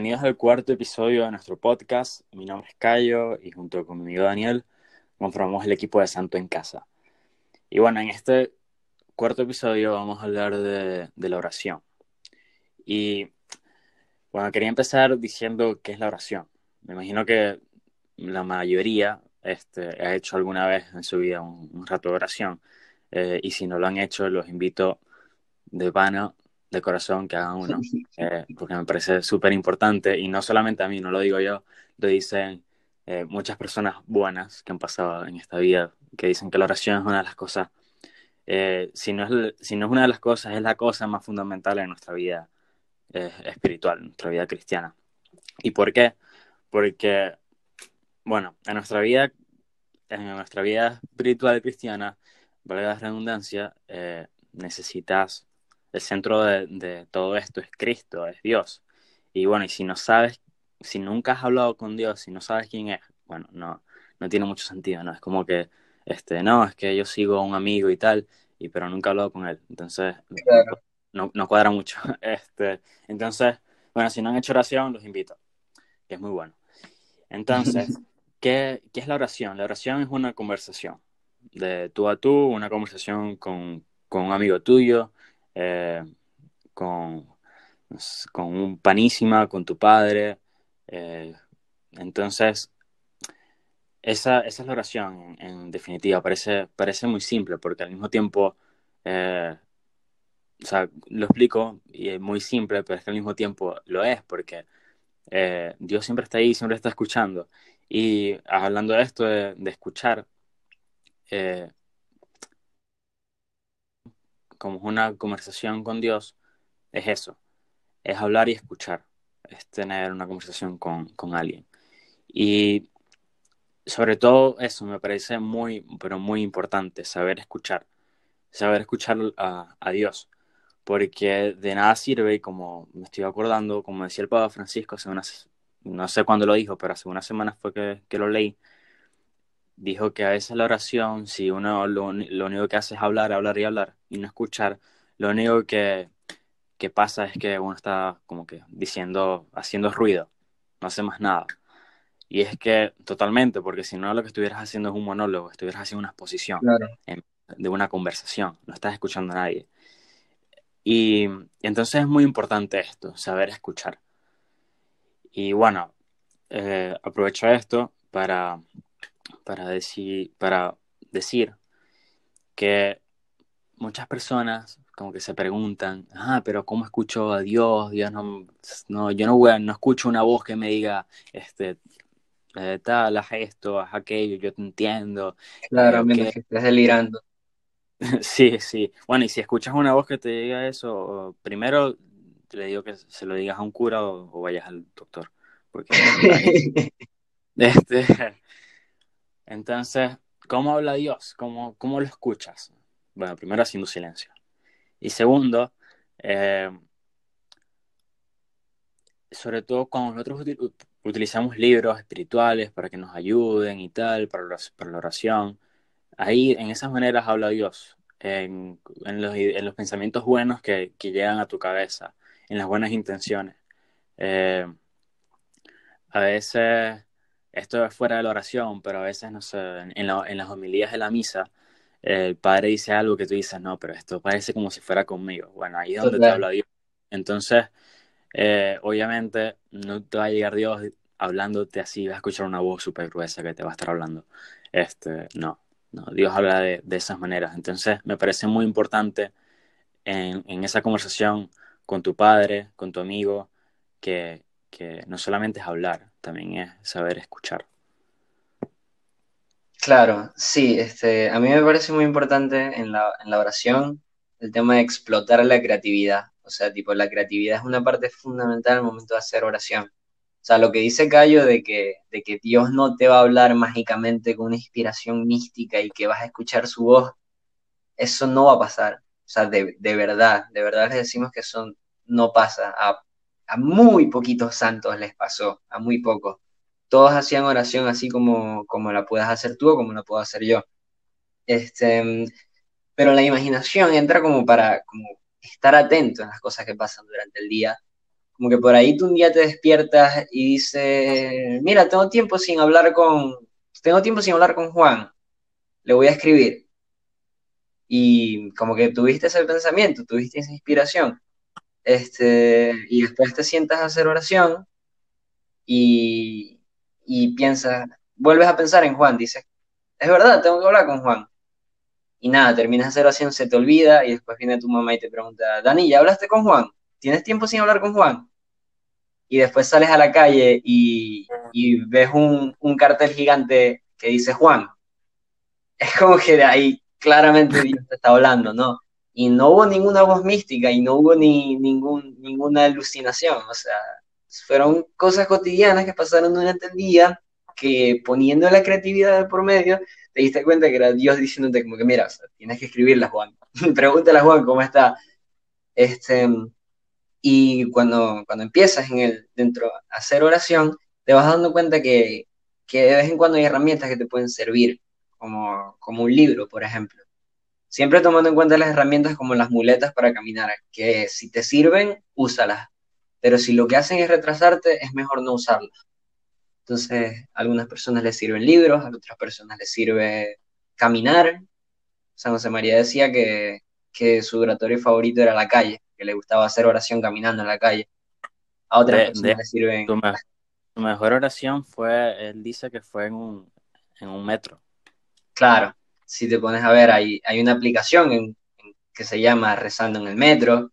Bienvenidos al cuarto episodio de nuestro podcast. Mi nombre es Cayo y junto con mi amigo Daniel conformamos el equipo de Santo en Casa. Y bueno, en este cuarto episodio vamos a hablar de, la oración. Y bueno, quería empezar diciendo qué es la oración. Me imagino que la mayoría este, ha hecho alguna vez en su vida un, rato de oración. Eh, y si no lo han hecho, los invito de pana, de corazón, que hagan uno. Eh, porque me parece súper importante. Y no solamente a mí, no lo digo yo, lo dicen eh, muchas personas buenas que han pasado en esta vida, que dicen que la oración es una de las cosas, si, no es, si no es una de las cosas, es la cosa más fundamental en nuestra vida espiritual, en nuestra vida cristiana. ¿Y por qué? Porque bueno, en nuestra vida, en nuestra vida espiritual cristiana, valga la redundancia, eh, necesitas, el centro de, todo esto es Cristo, es Dios. Y bueno, y si no sabes, si nunca has hablado con Dios, si no sabes quién es, bueno, no, no tiene mucho sentido, ¿no? Es como que, este, no, es que yo sigo a un amigo y tal, y pero nunca he hablado con él. Entonces, no, no cuadra mucho. Este, entonces, bueno, si no han hecho oración, los invito, que es muy bueno. Entonces, ¿Qué, es la oración? La oración es una conversación de tú a tú, una conversación con, un amigo tuyo, eh, con, con un panísima, con tu padre. Eh, entonces, esa, es la oración, en, definitiva. Parece, parece muy simple, porque al mismo tiempo, eh, o sea, lo explico y es muy simple, pero es que al mismo tiempo lo es, porque Dios siempre está ahí, siempre está escuchando. Y hablando de esto, de, escuchar, eh, como una conversación con Dios, es eso, es hablar y escuchar, es tener una conversación con, alguien. Y sobre todo eso me parece muy, pero muy importante, saber escuchar, saber escuchar a, a Dios, porque de nada sirve, y como me estoy acordando, como decía el Papa Francisco hace unas no sé cuándo lo dijo, pero hace unas semanas fue que, lo leí, dijo que a veces la oración, si uno lo, único que hace es hablar, hablar y hablar y no escuchar, lo único que, pasa es que uno está como que diciendo, haciendo ruido, no hace más nada. Y es que totalmente, porque si no lo que estuvieras haciendo es un monólogo, estuvieras haciendo una exposición de una conversación, no estás escuchando a nadie. y entonces es muy importante esto, saber escuchar. Y bueno, eh, aprovecho esto para, para, decir, para decir que muchas personas como que se preguntan, ah, pero ¿cómo escucho a Dios? Dios no, no yo no, no escucho una voz que me diga, este, eh, tal, haz esto, haz aquello, yo te entiendo. Claro, que... estés delirando. sí, sí. Bueno, y si escuchas una voz que te diga eso, primero le digo que se lo digas a un cura o, vayas al doctor. Porque, este, entonces, ¿cómo habla Dios? ¿Cómo, ¿Cómo lo escuchas? Bueno, primero haciendo silencio. Y segundo, eh, sobre todo cuando nosotros utilizamos libros espirituales para que nos ayuden y tal, para la, oración, ahí en esas maneras habla Dios, en, los, pensamientos buenos que, que llegan a tu cabeza, en las buenas intenciones. Eh, a veces, esto es fuera de la oración, pero a veces, no sé, en, las homilías de la misa, el padre dice algo que tú dices, no, pero esto parece como si fuera conmigo. Bueno, ahí es donde te habla Dios. Entonces, eh, obviamente, no te va a llegar Dios hablándote así, vas a escuchar una voz súper gruesa que te va a estar hablando. Este, no, no, Dios habla de, de esas maneras. Entonces, me parece muy importante en, en esa conversación con tu padre, con tu amigo, que, no solamente es hablar, también es saber escuchar. Claro, sí, este, a mí me parece muy importante en la, oración el tema de explotar la creatividad. O sea, tipo, la creatividad es una parte fundamental al momento de hacer oración. O sea, lo que dice Cayo de que, de que Dios no te va a hablar mágicamente con una inspiración mística y que vas a escuchar su voz, eso no va a pasar. O sea, de, verdad, de verdad les decimos que eso no pasa. A, muy poquitos santos les pasó, a muy pocos. Todos hacían oración así como, como la puedas hacer tú o como la puedo hacer yo. Este, pero la imaginación entra como para como estar atento a las cosas que pasan durante el día como que por ahí tú un día te despiertas y dices, mira, tengo tiempo sin hablar con, tengo tiempo sin hablar con Juan, le voy a escribir. Y como que tuviste ese pensamiento, tuviste esa inspiración. Este, y después te sientas a hacer oración y, y piensas, vuelves a pensar en Juan, dices, es verdad, tengo que hablar con Juan. Y nada, terminas de hacer oración, se te olvida y después viene tu mamá y te pregunta, Dani, ¿ya hablaste con Juan? ¿Tienes tiempo sin hablar con Juan? Y después sales a la calle y, y ves un, un cartel gigante que dice Juan. Es como que de ahí claramente Dios te está hablando, ¿no? Y no hubo ninguna voz mística y no hubo ni ningún, ninguna alucinación, o sea, fueron cosas cotidianas que pasaron durante el día que poniendo la creatividad por medio, te diste cuenta que era Dios diciéndote como que, mira, tienes que escribirla, Juan. Pregúntale a Juan cómo está. Este, y cuando, cuando empiezas en el, dentro a hacer oración, te vas dando cuenta que, que de vez en cuando hay herramientas que te pueden servir, como, como un libro, por ejemplo. Siempre tomando en cuenta las herramientas como las muletas para caminar, que si te sirven, úsalas. Pero si lo que hacen es retrasarte, es mejor no usarlas. Entonces, a algunas personas les sirven libros, a otras personas les sirve caminar. San José María decía que, que su oratorio favorito era la calle, que le gustaba hacer oración caminando en la calle. A otras De- personas de- les sirven... Tu, me- tu mejor oración fue, él dice que fue en un, en un metro. Claro, si te pones a ver, hay, hay una aplicación que se llama Rezando en el Metro.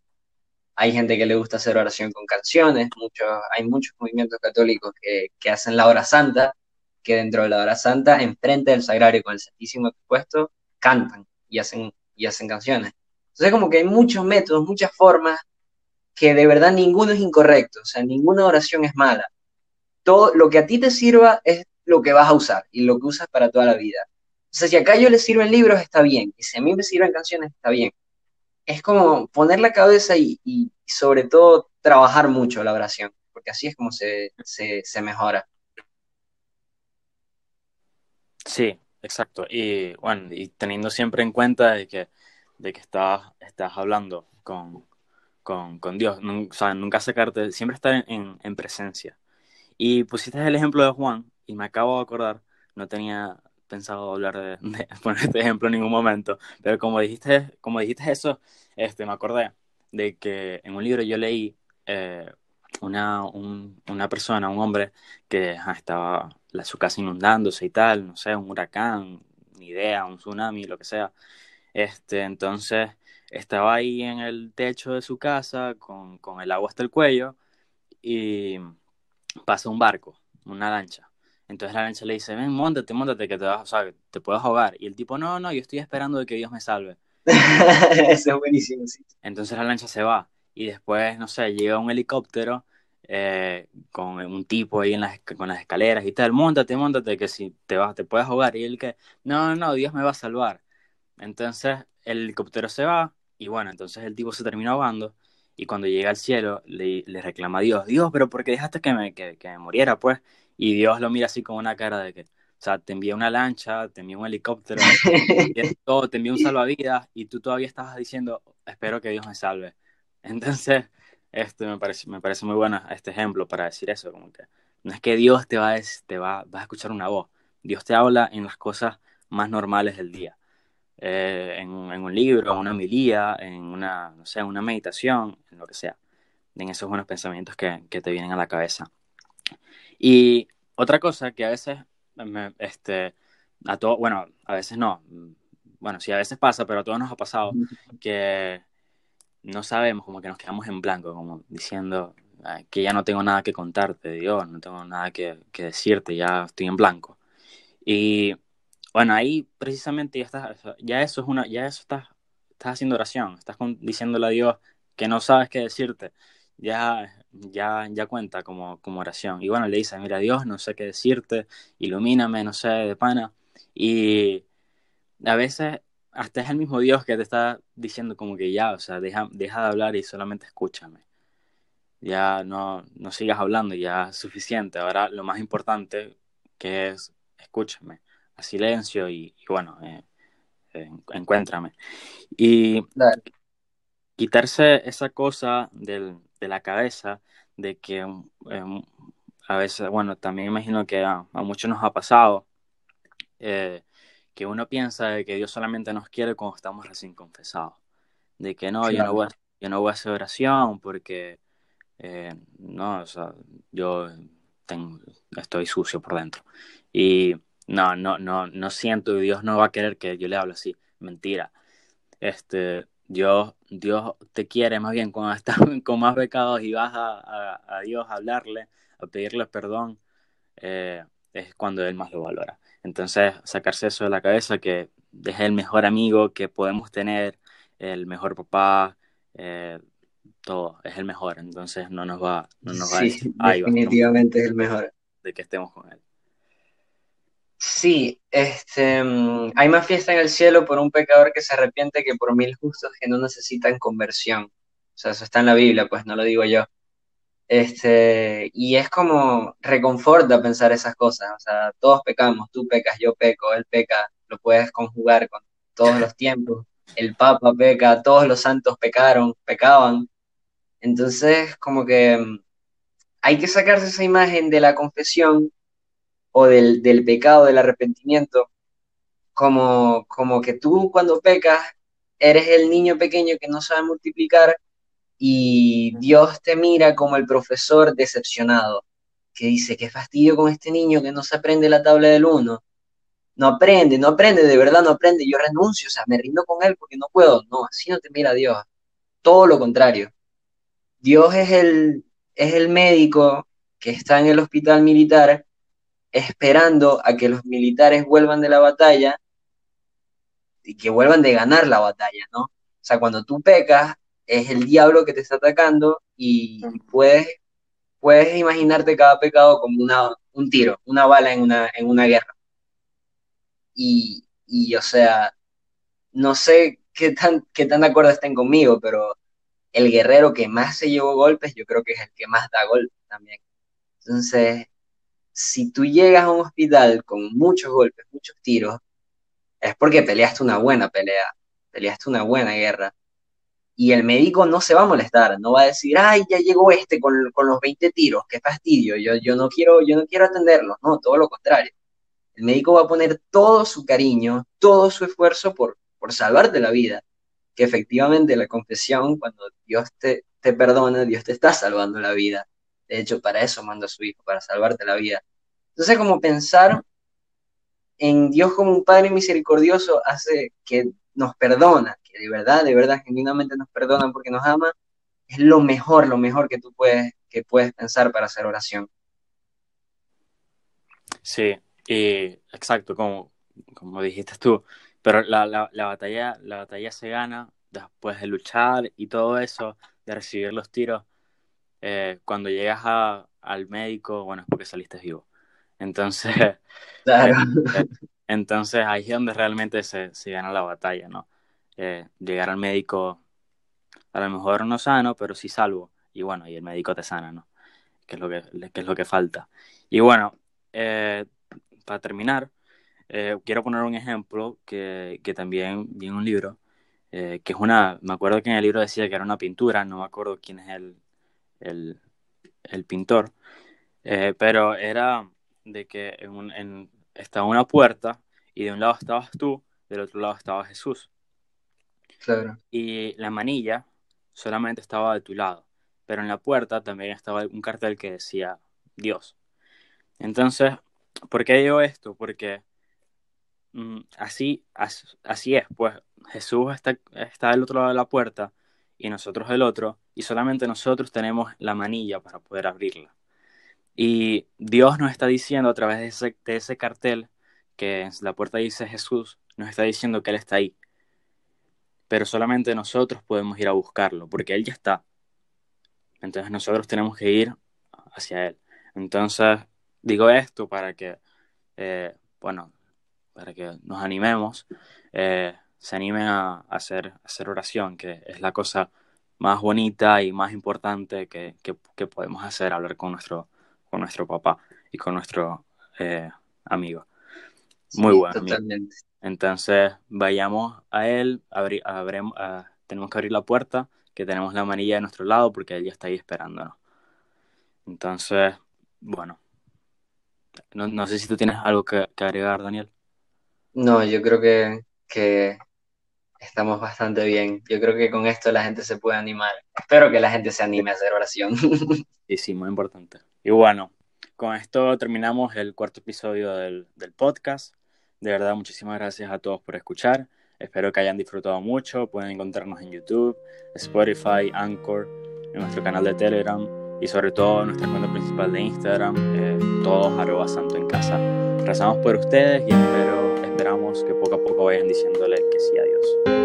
Hay gente que le gusta hacer oración con canciones. Muchos, hay muchos movimientos católicos que, que hacen la hora santa, que dentro de la hora santa, enfrente del sagrario con el Santísimo expuesto, cantan y hacen, y hacen canciones. Entonces, como que hay muchos métodos, muchas formas, que de verdad ninguno es incorrecto. O sea, ninguna oración es mala. Todo lo que a ti te sirva es lo que vas a usar y lo que usas para toda la vida. O sea, si acá yo le sirven libros, está bien. Y si a mí me sirven canciones, está bien. Es como poner la cabeza y, sobre todo trabajar mucho la oración, porque así es como se, se, mejora. Sí, exacto. Y bueno, y teniendo siempre en cuenta de que, de que estás, estás hablando con, con, con Dios, o sea, nunca sacarte, siempre estar en- en presencia. Y pusiste el ejemplo de Juan, y me acabo de acordar, no tenía pensado hablar de, de poner este ejemplo en ningún momento, pero como dijiste, como dijiste eso, este, me acordé de que en un libro yo leí eh, una, un- una persona, un hombre, que estaba la, su casa inundándose y tal, no sé, un huracán, ni idea, un tsunami, lo que sea. Este, entonces estaba ahí en el techo de su casa con, con el agua hasta el cuello y pasa un barco, una lancha. Entonces la lancha le dice, ven, montate, montate, que te vas, o sea, te puedes ahogar. Y el tipo, no, no, yo estoy esperando de que Dios me salve. Eso es buenísimo, sí. Entonces la lancha se va y después, no sé, llega un helicóptero eh, con un tipo ahí en las, con las escaleras y tal, montate, montate, que si te vas, te puedes ahogar. Y él que, no, no, no, Dios me va a salvar. Entonces el helicóptero se va y bueno, entonces el tipo se termina ahogando y cuando llega al cielo le, le reclama a Dios, Dios, pero ¿por qué dejaste que me, que, que me muriera, pues? Y Dios lo mira así con una cara de que, o sea, te envié una lancha, te envié un helicóptero, te envié todo, te envié un salvavidas y tú todavía estabas diciendo, espero que Dios me salve. Entonces, este me parece, me parece muy bueno este ejemplo para decir eso, como que no es que Dios te va a, te va, vas a escuchar una voz, Dios te habla en las cosas más normales del día, Eh, en, un- en un libro, en una homilía, en una, no sé, en una meditación, en lo que sea, en esos buenos pensamientos que, que te vienen a la cabeza. Y otra cosa que a veces, me- este, a todo, bueno, a veces no, bueno, sí, a veces pasa, pero a todos nos ha pasado que no sabemos, como que nos quedamos en blanco, como diciendo "Ay, que ya no tengo nada que contarte, Dios, no tengo nada que, que decirte, ya estoy en blanco. Y bueno, ahí precisamente ya estás, ya eso es una, ya eso estás, estás haciendo oración, estás con- diciéndole a Dios que no sabes qué decirte, ya, ya, ya cuenta como, como oración. Y bueno, le dices, mira, Dios, no sé qué decirte, ilumíname, no sé, de pana. Y a veces hasta es el mismo Dios que te está diciendo como que ya, o sea, deja, deja de hablar y solamente escúchame. Ya no, no sigas hablando, ya es suficiente. Ahora lo más importante que es escúchame, a silencio y, y bueno, eh, eh, encuéntrame. Y quitarse esa cosa del, de la cabeza de que em, a veces, bueno, también imagino que a, muchos nos ha pasado eh, que uno piensa de que Dios solamente nos quiere cuando estamos recién confesados. De que no, yo, no voy a, yo no voy a hacer oración porque, eh, no, o sea, yo tengo, estoy sucio por dentro. Y no, no, no, no siento, Dios no va a querer que yo le hable así. Mentira. Este, Dios, Dios te quiere más bien cuando estás con más pecados y vas a, Dios a hablarle, a pedirle perdón, eh, es cuando Él más lo valora. Entonces, sacarse eso de la cabeza, que es el mejor amigo que podemos tener, el mejor papá, eh, todo, es el mejor. Entonces, no nos va, no nos va a decir, definitivamente es el mejor. De que estemos con Él. Sí, este, mm, hay más fiesta en el cielo por un pecador que se arrepiente que por mil justos que no necesitan conversión. O sea, eso está en la Biblia, pues no lo digo yo. Este, y es como reconforta pensar esas cosas. O sea, todos pecamos, tú pecas, yo peco, él peca, lo puedes conjugar con todos los tiempos. El Papa peca, todos los santos pecaron, pecaban. Entonces, como que mm, hay que sacarse esa imagen de la confesión o del, del pecado, del arrepentimiento, como, como que tú cuando pecas eres el niño pequeño que no sabe multiplicar y Dios te mira como el profesor decepcionado, que dice, qué fastidio con este niño que no se aprende la tabla del uno. No aprende, no aprende, de verdad no aprende, yo renuncio, o sea, me rindo con él porque no puedo. No, así no te mira Dios. Todo lo contrario. Dios es el, es el médico que está en el hospital militar esperando a que los militares vuelvan de la batalla y que vuelvan de ganar la batalla, ¿no? O sea, cuando tú pecas, es el diablo que te está atacando y puedes, puedes imaginarte cada pecado como una, un tiro, una bala en una, en una guerra. Y, y, o sea, no sé qué tan, qué tan de acuerdo estén conmigo, pero el guerrero que más se llevó golpes, yo creo que es el que más da golpes también. Entonces, si tú llegas a un hospital con muchos golpes, muchos tiros, es porque peleaste una buena pelea, peleaste una buena guerra. Y el médico no se va a molestar, no va a decir, ay, ya llegó este con, los 20 tiros, qué fastidio, yo, yo, no quiero, yo no quiero atenderlo, no, todo lo contrario. El médico va a poner todo su cariño, todo su esfuerzo por, por salvarte la vida. Que efectivamente la confesión, cuando Dios te, te perdona, Dios te está salvando la vida. De hecho, para eso manda a su Hijo, para salvarte la vida. Entonces, como pensar en Dios como un Padre misericordioso hace que nos perdona, que de verdad, de verdad, genuinamente nos perdona porque nos ama, es lo mejor, lo mejor que tú puedes, que puedes pensar para hacer oración. Sí, exacto, como, como dijiste tú, pero la, la, batalla, la batalla se gana después de luchar y todo eso, de recibir los tiros, eh, cuando llegas al médico, bueno, es porque saliste vivo. Entonces, eh, entonces ahí es donde realmente se, se gana la batalla, ¿no? Eh, llegar al médico, a lo mejor no sano, pero sí salvo. Y bueno, y el médico te sana, ¿no? Que es lo que, que, es lo que falta. Y bueno, para terminar, quiero poner un ejemplo que, que también vi en un libro, que es una, me acuerdo que en el libro decía que era una pintura, no me acuerdo quién es el, el, el pintor, eh, pero era de que en estaba una puerta y de un lado estabas tú, del otro lado estaba Jesús. Claro. Y la manilla solamente estaba de tu lado, pero en la puerta también estaba un cartel que decía Dios. Entonces, ¿por qué digo esto? Porque mm, así, así, es, pues Jesús está, está del otro lado de la puerta y nosotros el otro, y solamente nosotros tenemos la manilla para poder abrirla. Y Dios nos está diciendo a través de ese, de ese cartel, que en la puerta dice Jesús, nos está diciendo que Él está ahí. Pero solamente nosotros podemos ir a buscarlo, porque Él ya está. Entonces nosotros tenemos que ir hacia Él. Entonces, digo esto para que, eh, bueno, para que nos animemos. Eh, se animen a, hacer, hacer oración, que es la cosa más bonita y más importante que, podemos hacer, hablar con nuestro, con nuestro papá y con nuestro eh, amigo. Muy bueno. Entonces, vayamos a él, tenemos que abrir la puerta, que tenemos la manilla de nuestro lado porque Él ya está ahí esperándonos. Entonces, bueno, no, sé si tú tienes algo que, agregar, Daniel. No, yo creo que, que estamos bastante bien. Yo creo que con esto la gente se puede animar. Espero que la gente se anime a hacer oración. Sí, sí, muy importante. Y bueno, con esto terminamos el cuarto episodio del, del podcast. De verdad, muchísimas gracias a todos por escuchar. Espero que hayan disfrutado mucho. Pueden encontrarnos en YouTube, Spotify, Anchor, en nuestro canal de Telegram y sobre todo en nuestra cuenta principal de Instagram, eh, todos arroba santo en casa. Rezamos por ustedes y espero, esperamos que poco a poco vayan diciéndole que sí a Dios.